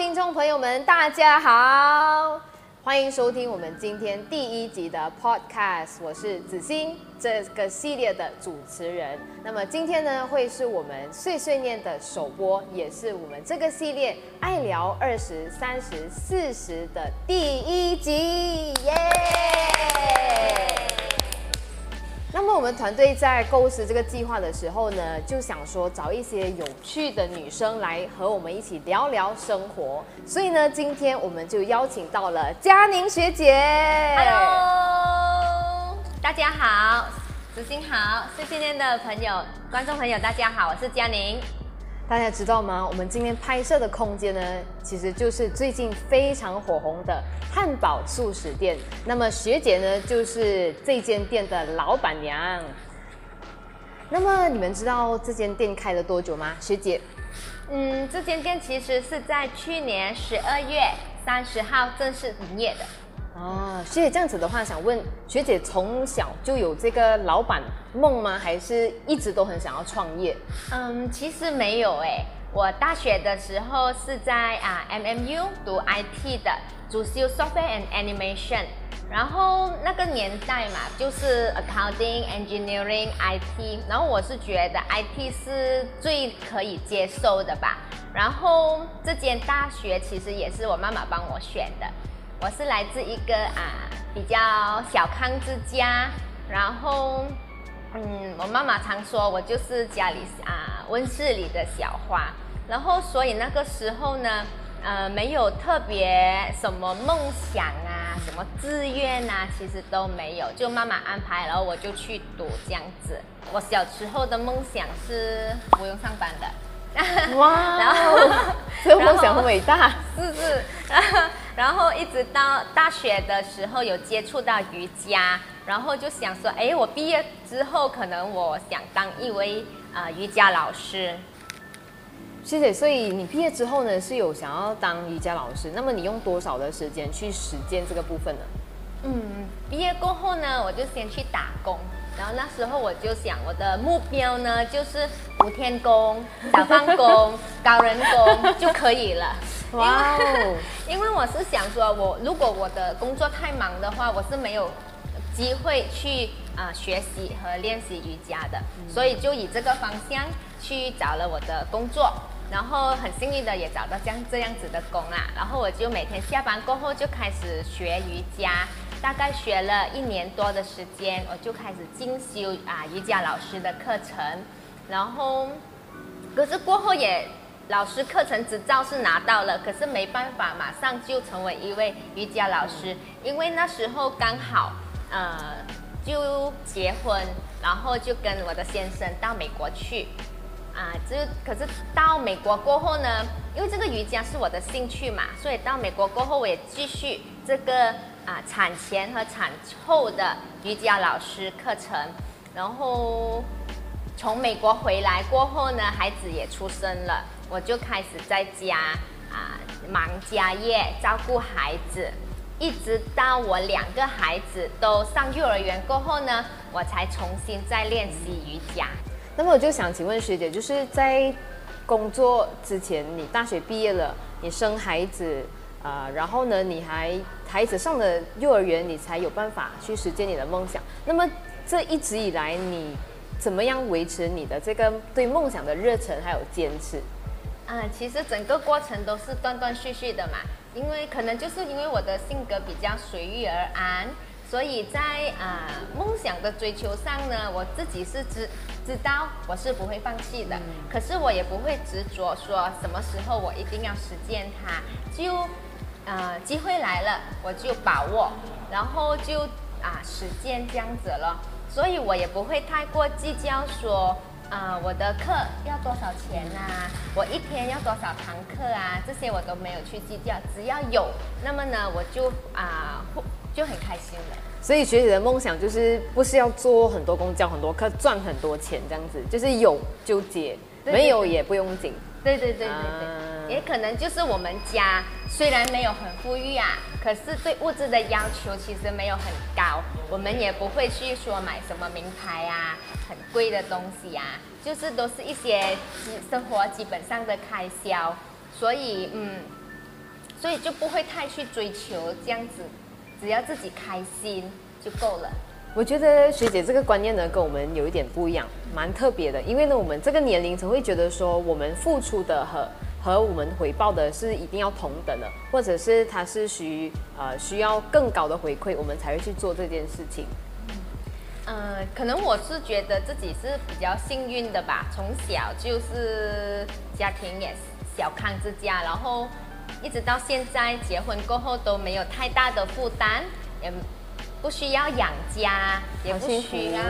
听众朋友们，大家好，欢迎收听我们今天第一集的 Podcast，我是子欣，这个系列的主持人。那么今天呢，会是我们碎碎念的首播，也是我们这个系列爱聊二十三十四十的第一集，耶、那么我们团队在构思这个计划的时候呢，就想说找一些有趣的女生来和我们一起聊聊生活。所以呢，今天我们就邀请到了嘉宁学姐。Hello，大家好，子欣好，碎碎念的朋友、观众朋友，大家好，我是嘉宁。大家知道吗？我们今天拍摄的空间呢，其实就是最近非常火红的汉堡速食店。那么学姐呢，就是这间店的老板娘。那么你们知道这间店开了多久吗？学姐？嗯，这间店其实是在去年十二月三十号正式营业的。哦，学姐这样子的话，想问学姐从小就有这个老板梦吗？还是一直都很想要创业？嗯，其实没有哎，我大学的时候是在啊 MMU 读 IT 的，主修 Software and Animation。然后那个年代嘛，就是 Accounting、Engineering、IT。然后我是觉得 IT 是最可以接受的吧。然后这间大学其实也是我妈妈帮我选的。我是来自一个啊比较小康之家，然后嗯，我妈妈常说我就是家里啊温室里的小花，然后所以那个时候呢，呃，没有特别什么梦想啊，什么志愿啊，其实都没有，就妈妈安排，然后我就去读这样子。我小时候的梦想是不用上班的。哇，然后这个梦想很伟大，是是。然后一直到大学的时候有接触到瑜伽，然后就想说，哎，我毕业之后可能我想当一位啊、呃、瑜伽老师。谢谢。所以你毕业之后呢，是有想要当瑜伽老师？那么你用多少的时间去实践这个部分呢？嗯，毕业过后呢，我就先去打工。然后那时候我就想，我的目标呢就是五天工、小饭工、高人工就可以了。哇哦！因为我是想说，我如果我的工作太忙的话，我是没有机会去啊、呃、学习和练习瑜伽的，嗯，所以就以这个方向去找了我的工作，然后很幸运的也找到像这样子的工啊，然后我就每天下班过后就开始学瑜伽。大概学了一年多的时间，我就开始进修啊瑜伽老师的课程，然后，可是过后也老师课程执照是拿到了，可是没办法马上就成为一位瑜伽老师，因为那时候刚好呃就结婚，然后就跟我的先生到美国去，啊，就可是到美国过后呢，因为这个瑜伽是我的兴趣嘛，所以到美国过后我也继续这个。啊，产前和产后的瑜伽老师课程，然后从美国回来过后呢，孩子也出生了，我就开始在家啊忙家业，照顾孩子，一直到我两个孩子都上幼儿园过后呢，我才重新再练习瑜伽。那么我就想请问学姐，就是在工作之前，你大学毕业了，你生孩子。啊、然后呢，你还孩子上了幼儿园，你才有办法去实践你的梦想。那么这一直以来，你怎么样维持你的这个对梦想的热忱还有坚持？啊、呃，其实整个过程都是断断续续的嘛，因为可能就是因为我的性格比较随遇而安，所以在啊、呃、梦想的追求上呢，我自己是知知道我是不会放弃的，嗯、可是我也不会执着说什么时候我一定要实践它，就。呃，机会来了，我就把握，然后就啊实践这样子了。所以我也不会太过计较说，啊、呃，我的课要多少钱啊，我一天要多少堂课啊，这些我都没有去计较。只要有，那么呢，我就啊、呃、就很开心了。所以学姐的梦想就是不是要做很多公交很多课、赚很多钱这样子，就是有就接，没有也不用紧。对对对对对。啊也可能就是我们家虽然没有很富裕啊，可是对物质的要求其实没有很高，我们也不会去说买什么名牌啊、很贵的东西啊，就是都是一些生活基本上的开销。所以嗯，所以就不会太去追求这样子，只要自己开心就够了。我觉得学姐这个观念呢，跟我们有一点不一样，蛮特别的。因为呢，我们这个年龄层会觉得说，我们付出的和和我们回报的是一定要同等的，或者是它是需呃需要更高的回馈，我们才会去做这件事情。嗯、呃，可能我是觉得自己是比较幸运的吧，从小就是家庭也是小康之家，然后一直到现在结婚过后都没有太大的负担，也。不需要养家，也不需要，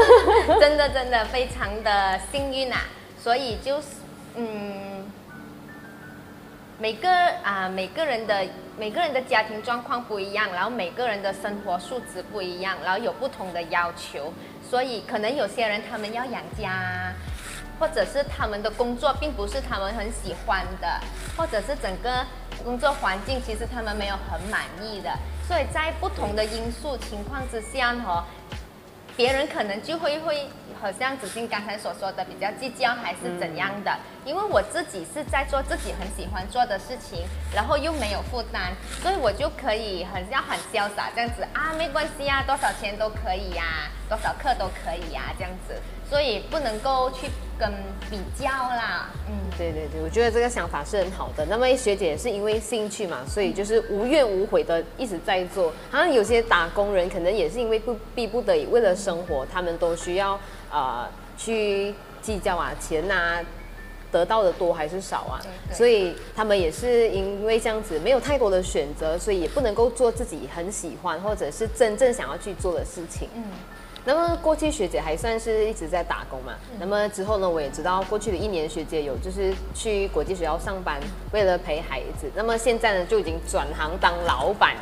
真的真的非常的幸运啊！所以就是，嗯，每个啊每个人的每个人的家庭状况不一样，然后每个人的生活素质不一样，然后有不同的要求，所以可能有些人他们要养家。或者是他们的工作并不是他们很喜欢的，或者是整个工作环境其实他们没有很满意的，所以在不同的因素情况之下呢，别人可能就会会好像子欣刚才所说的比较计较还是怎样的，因为我自己是在做自己很喜欢做的事情，然后又没有负担，所以我就可以很像很潇洒这样子啊，没关系呀，多少钱都可以呀，多少课都可以呀，这样子。所以不能够去跟比较啦，嗯，对对对，我觉得这个想法是很好的。那么学姐也是因为兴趣嘛，所以就是无怨无悔的一直在做。好像有些打工人可能也是因为不逼不得已，为了生活，他们都需要呃去计较啊钱啊，得到的多还是少啊，所以他们也是因为这样子没有太多的选择，所以也不能够做自己很喜欢或者是真正想要去做的事情，嗯。那么过去学姐还算是一直在打工嘛。嗯、那么之后呢，我也知道过去的一年学姐有就是去国际学校上班，为了陪孩子。那么现在呢，就已经转行当老板，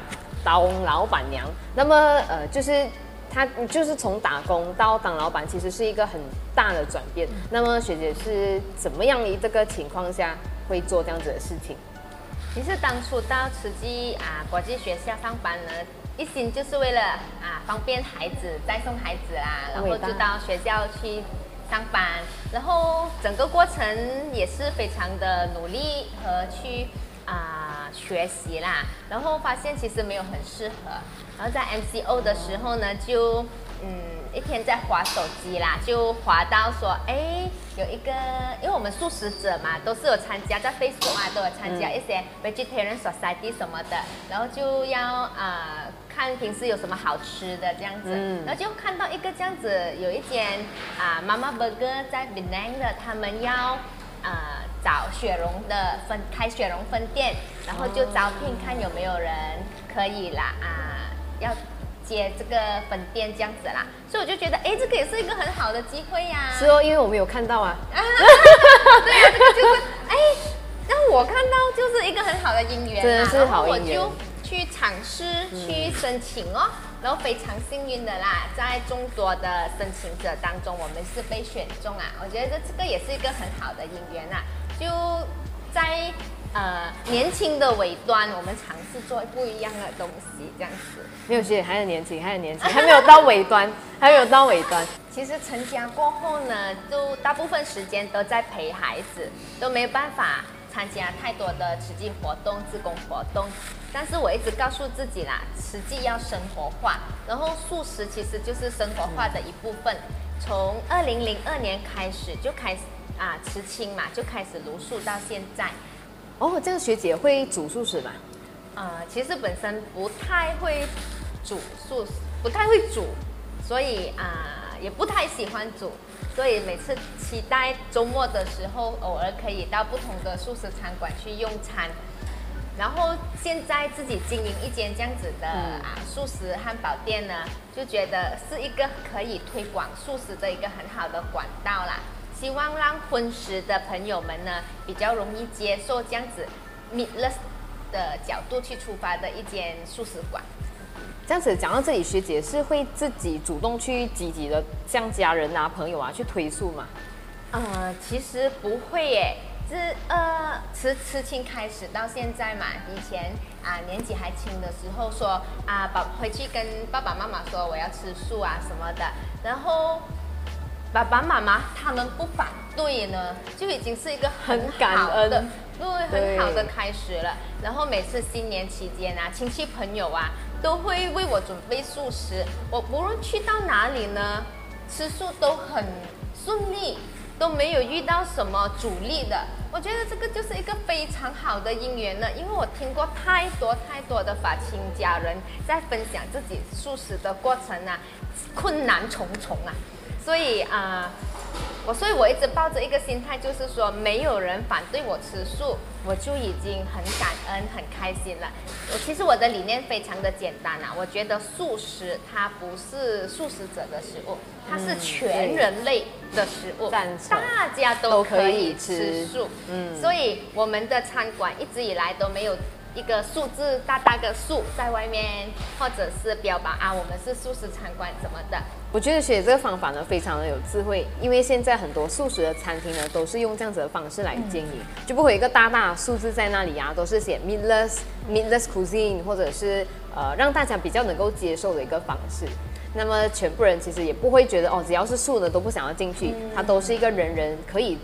当老板娘。那么呃，就是她就是从打工到当老板，其实是一个很大的转变。嗯、那么学姐是怎么样的这个情况下会做这样子的事情？其实当初到慈济啊国际学校上班呢。一心就是为了啊方便孩子再送孩子啦，然后就到学校去上班，然后整个过程也是非常的努力和去啊学习啦，然后发现其实没有很适合，然后在 MCO 的时候呢，就嗯一天在滑手机啦，就滑到说哎有一个，因为我们素食者嘛，都是有参加在 Facebook 啊，都有参加一些 Vegetarian Society 什么的，然后就要啊。看平时有什么好吃的这样子，嗯、然后就看到一个这样子，有一间啊妈妈 burger 在 Penang 的，他们要啊找雪绒的分开雪绒分店，然后就招聘看有没有人可以啦啊要接这个分店这样子啦，所以我就觉得哎这个也是一个很好的机会呀、啊。是哦，因为我们有看到啊。啊 对啊，这个就是哎让我看到就是一个很好的姻缘、啊，真的是好姻缘。去尝试去申请哦，然后非常幸运的啦，在众多的申请者当中，我们是被选中啊。我觉得这个也是一个很好的姻缘啊。就在呃年轻的尾端，我们尝试做不一样的东西，这样子。没有学姐还很年轻，还很年轻，还没有到尾端，还没有到尾端。其实成家过后呢，就大部分时间都在陪孩子，都没有办法。参加太多的实际活动、自工活动，但是我一直告诉自己啦，实际要生活化，然后素食其实就是生活化的一部分。从二零零二年开始就开始啊，慈青嘛，就开始茹素到现在。哦，这个学姐会煮素食吗？呃，其实本身不太会煮素食，不太会煮，所以啊、呃，也不太喜欢煮。所以每次期待周末的时候，偶尔可以到不同的素食餐馆去用餐。然后现在自己经营一间这样子的啊素食汉堡店呢，就觉得是一个可以推广素食的一个很好的管道啦。希望让荤食的朋友们呢，比较容易接受这样子 meatless 的角度去出发的一间素食馆。这样子讲到这里，学姐是会自己主动去积极的向家人啊、朋友啊去推素吗？呃，其实不会耶。自呃，吃吃青开始到现在嘛，以前啊年纪还轻的时候说啊，爸回去跟爸爸妈妈说我要吃素啊什么的，然后爸爸妈妈他们不反对呢，就已经是一个很，很感恩的，对，很好的开始了。然后每次新年期间啊，亲戚朋友啊，都会为我准备素食。我无论去到哪里呢，吃素都很顺利，都没有遇到什么阻力的。我觉得这个就是一个非常好的姻缘了，因为我听过太多太多的法亲家人在分享自己素食的过程啊，困难重重啊，所以啊。我所以，我一直抱着一个心态，就是说，没有人反对我吃素，我就已经很感恩、很开心了。我其实我的理念非常的简单啊，我觉得素食它不是素食者的食物，它是全人类的食物，嗯、大家都可以吃素。嗯，所以我们的餐馆一直以来都没有。一个数字大大的数在外面，或者是标榜啊，我们是素食餐馆什么的。我觉得学这个方法呢，非常的有智慧，因为现在很多素食的餐厅呢，都是用这样子的方式来经营，嗯、就不会有一个大大的数字在那里啊，都是写 meatless meatless cuisine，或者是呃让大家比较能够接受的一个方式。那么全部人其实也不会觉得哦，只要是素的都不想要进去，嗯、它都是一个人人可以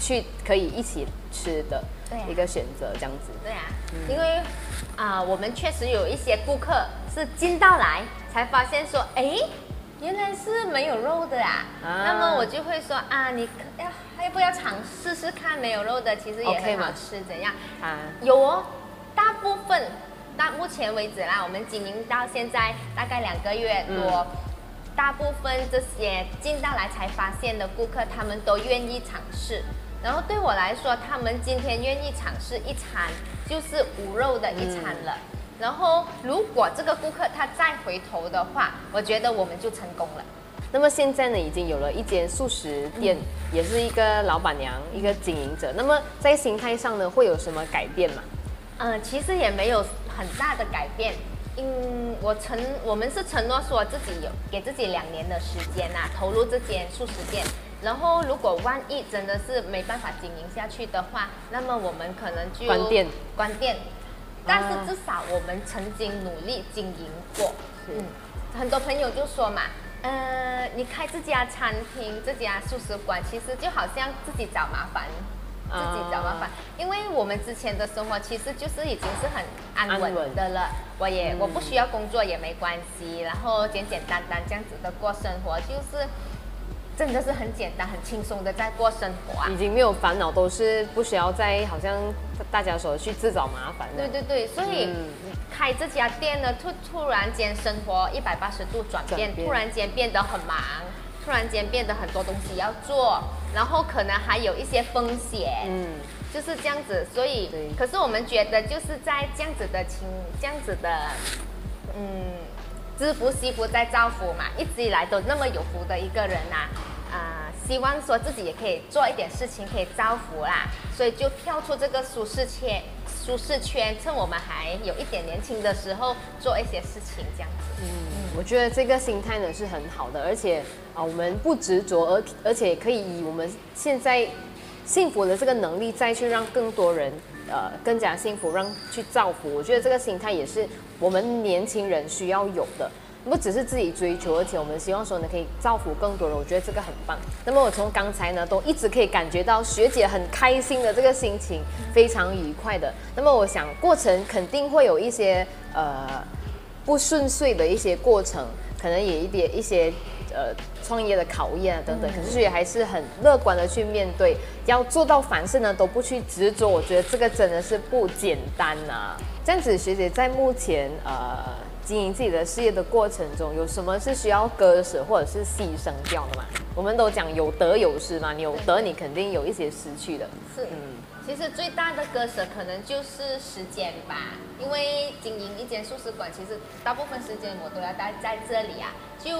去可以一起吃的。一个选择这样子，对啊，嗯、因为啊、呃，我们确实有一些顾客是进到来才发现说，哎，原来是没有肉的啊。啊。那么我就会说啊，你要要不要尝试试看没有肉的，其实也很好吃，okay、怎样？啊，有哦，大部分到目前为止啦，我们经营到现在大概两个月多，嗯、大部分这些进到来才发现的顾客，他们都愿意尝试。然后对我来说，他们今天愿意尝试一餐，就是无肉的一餐了。嗯、然后，如果这个顾客他再回头的话，我觉得我们就成功了。那么现在呢，已经有了一间素食店，嗯、也是一个老板娘，一个经营者。那么在心态上呢，会有什么改变吗？嗯，其实也没有很大的改变。嗯，我承我们是承诺说自己有给自己两年的时间呐、啊，投入这间素食店。然后，如果万一真的是没办法经营下去的话，那么我们可能就关店。关店，但是至少我们曾经努力经营过。嗯，很多朋友就说嘛，呃，你开这家餐厅、这家素食馆，其实就好像自己找麻烦，自己找麻烦。Uh, 因为我们之前的生活其实就是已经是很安稳的了，我也、嗯、我不需要工作也没关系，然后简简单单这样子的过生活，就是。真的是很简单、很轻松的在过生活啊，已经没有烦恼，都是不需要再好像大家说去自找麻烦。对对对，所以、嗯、开这家店呢，突突然间生活一百八十度转变突然间变得很忙，突然间变得很多东西要做，然后可能还有一些风险，嗯，就是这样子。所以，可是我们觉得就是在这样子的情，这样子的，嗯。知福惜福在造福嘛，一直以来都那么有福的一个人呐、啊，希望说自己也可以做一点事情，可以造福啦，所以就跳出这个舒适圈，舒适圈，趁我们还有一点年轻的时候做一些事情，这样子。嗯，我觉得这个心态呢是很好的，而且啊、我们不执着，而而且可以以我们现在幸福的这个能力，再去让更多人。呃，更加幸福，让去造福。我觉得这个心态也是我们年轻人需要有的，不只是自己追求，而且我们希望说呢，可以造福更多人。我觉得这个很棒。那么我从刚才呢，都一直可以感觉到学姐很开心的这个心情，非常愉快的。那么我想过程肯定会有一些呃不顺遂的一些过程，可能也一点一些。呃，创业的考验啊，等等，可是也还是很乐观的去面对，要做到凡事呢都不去执着，我觉得这个真的是不简单呐、啊。这样子，学姐在目前呃经营自己的事业的过程中，有什么是需要割舍或者是牺牲掉的吗？我们都讲有得有失嘛，你有得你肯定有一些失去的。是，嗯，其实最大的割舍可能就是时间吧，因为经营一间素食馆，其实大部分时间我都要待在这里啊，就。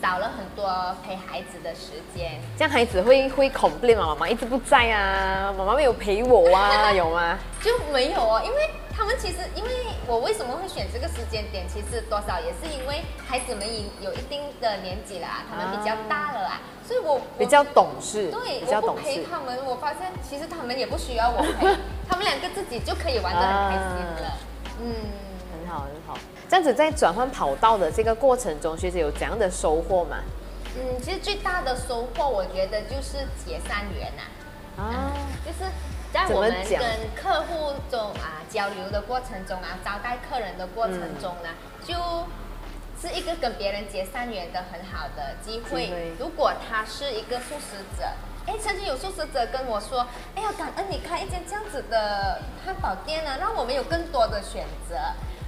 少了很多陪孩子的时间，这样孩子会会 complain 吗？妈妈一直不在啊，妈妈没有陪我啊，有吗？就没有哦，因为他们其实，因为我为什么会选这个时间点，其实多少也是因为孩子们已有一定的年纪了，他们比较大了啊，所以我，我比较懂事，对，比较懂事。我不陪他们，我发现其实他们也不需要我陪，他们两个自己就可以玩得很开心了，啊、嗯，很好很好。这样子在转换跑道的这个过程中，学姐有怎样的收获吗？嗯，其实最大的收获，我觉得就是结善缘呐。啊，就是在我们跟客户中啊交流的过程中啊，招待客人的过程中呢，嗯、就是一个跟别人结善缘的很好的机会。机会如果他是一个素食者，哎，曾经有素食者跟我说，哎呀，感恩你开一间这样子的汉堡店呢，让我们有更多的选择。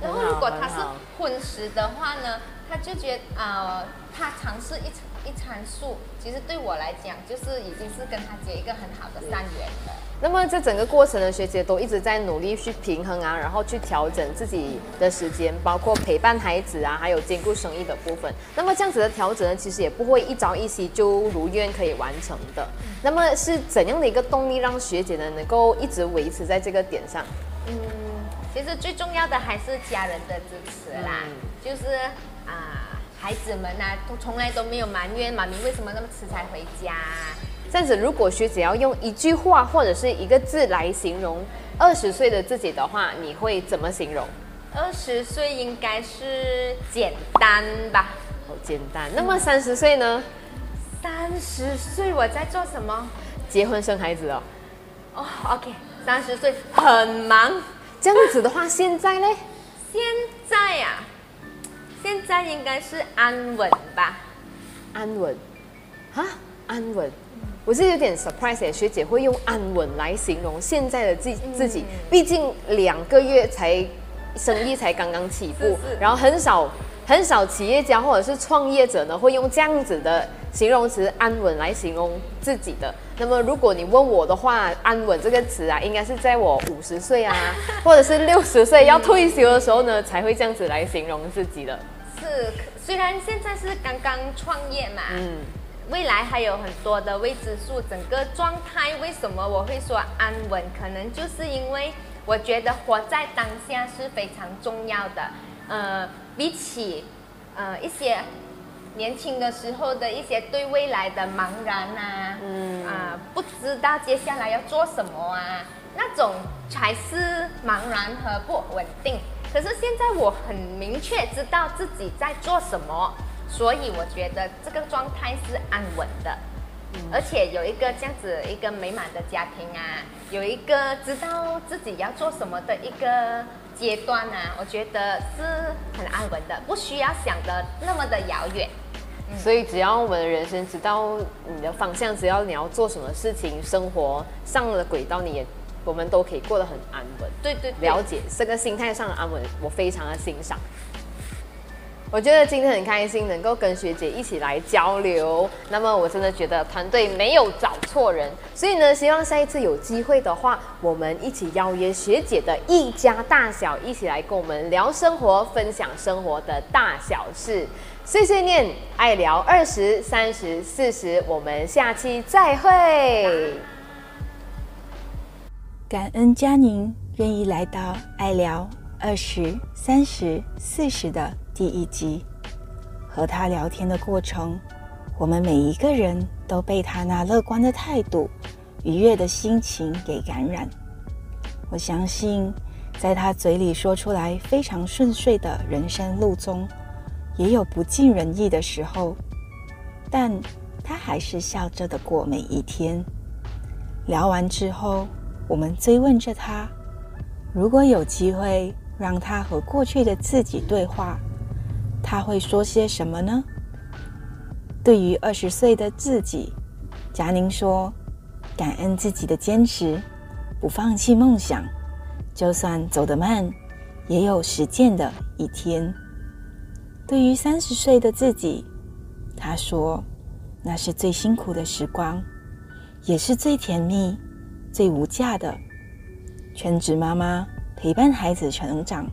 然后如果他是荤食的话呢，他就觉得啊、呃，他尝试一一餐素，其实对我来讲，就是已经是跟他结一个很好的善缘了。那么这整个过程呢，学姐都一直在努力去平衡啊，然后去调整自己的时间，包括陪伴孩子啊，还有兼顾生意的部分。那么这样子的调整呢，其实也不会一朝一夕就如愿可以完成的。那么是怎样的一个动力让学姐呢能够一直维持在这个点上？嗯，其实最重要的还是家人的支持啦，嗯、就是啊。孩子们呢、啊，都从来都没有埋怨妈咪为什么那么迟才回家。这样子，如果学姐要用一句话或者是一个字来形容二十岁的自己的话，你会怎么形容？二十岁应该是简单吧？好简单。那么三十岁呢？三十岁我在做什么？结婚生孩子哦。哦、oh，OK，三十岁很忙。这样子的话，现在呢？现在呀、啊。现在应该是安稳吧，安稳，啊，安稳，我是有点 surprise，学姐会用安稳来形容现在的自自己，毕竟两个月才生意才刚刚起步，然后很少很少企业家或者是创业者呢会用这样子的形容词安稳来形容自己的。那么如果你问我的话，安稳这个词啊，应该是在我五十岁啊，或者是六十岁要退休的时候呢，才会这样子来形容自己的。是，虽然现在是刚刚创业嘛，嗯，未来还有很多的未知数。整个状态为什么我会说安稳？可能就是因为我觉得活在当下是非常重要的。呃，比起呃一些年轻的时候的一些对未来的茫然啊，嗯啊、呃，不知道接下来要做什么啊，那种才是茫然和不稳定。可是现在我很明确知道自己在做什么，所以我觉得这个状态是安稳的，嗯、而且有一个这样子一个美满的家庭啊，有一个知道自己要做什么的一个阶段啊，我觉得是很安稳的，不需要想的那么的遥远。嗯、所以只要我们的人生知道你的方向，只要你要做什么事情，生活上了轨道，你也。我们都可以过得很安稳，对对，了解这个心态上的安稳，我非常的欣赏。我觉得今天很开心能够跟学姐一起来交流，那么我真的觉得团队没有找错人，所以呢，希望下一次有机会的话，我们一起邀约学姐的一家大小，一起来跟我们聊生活，分享生活的大小事。碎碎念，爱聊二十三十四十，我们下期再会。感恩佳宁愿意来到爱聊二十三十四十的第一集，和他聊天的过程，我们每一个人都被他那乐观的态度、愉悦的心情给感染。我相信，在他嘴里说出来非常顺遂的人生路中，也有不尽人意的时候，但他还是笑着的过每一天。聊完之后。我们追问着他：“如果有机会让他和过去的自己对话，他会说些什么呢？”对于二十岁的自己，佳宁说：“感恩自己的坚持，不放弃梦想，就算走得慢，也有实践的一天。”对于三十岁的自己，他说：“那是最辛苦的时光，也是最甜蜜。”最无价的全职妈妈陪伴孩子成长，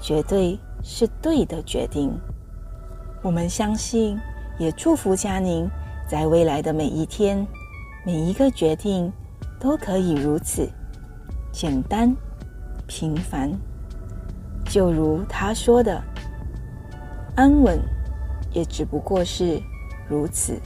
绝对是对的决定。我们相信，也祝福佳宁在未来的每一天、每一个决定都可以如此简单、平凡。就如他说的，安稳也只不过是如此。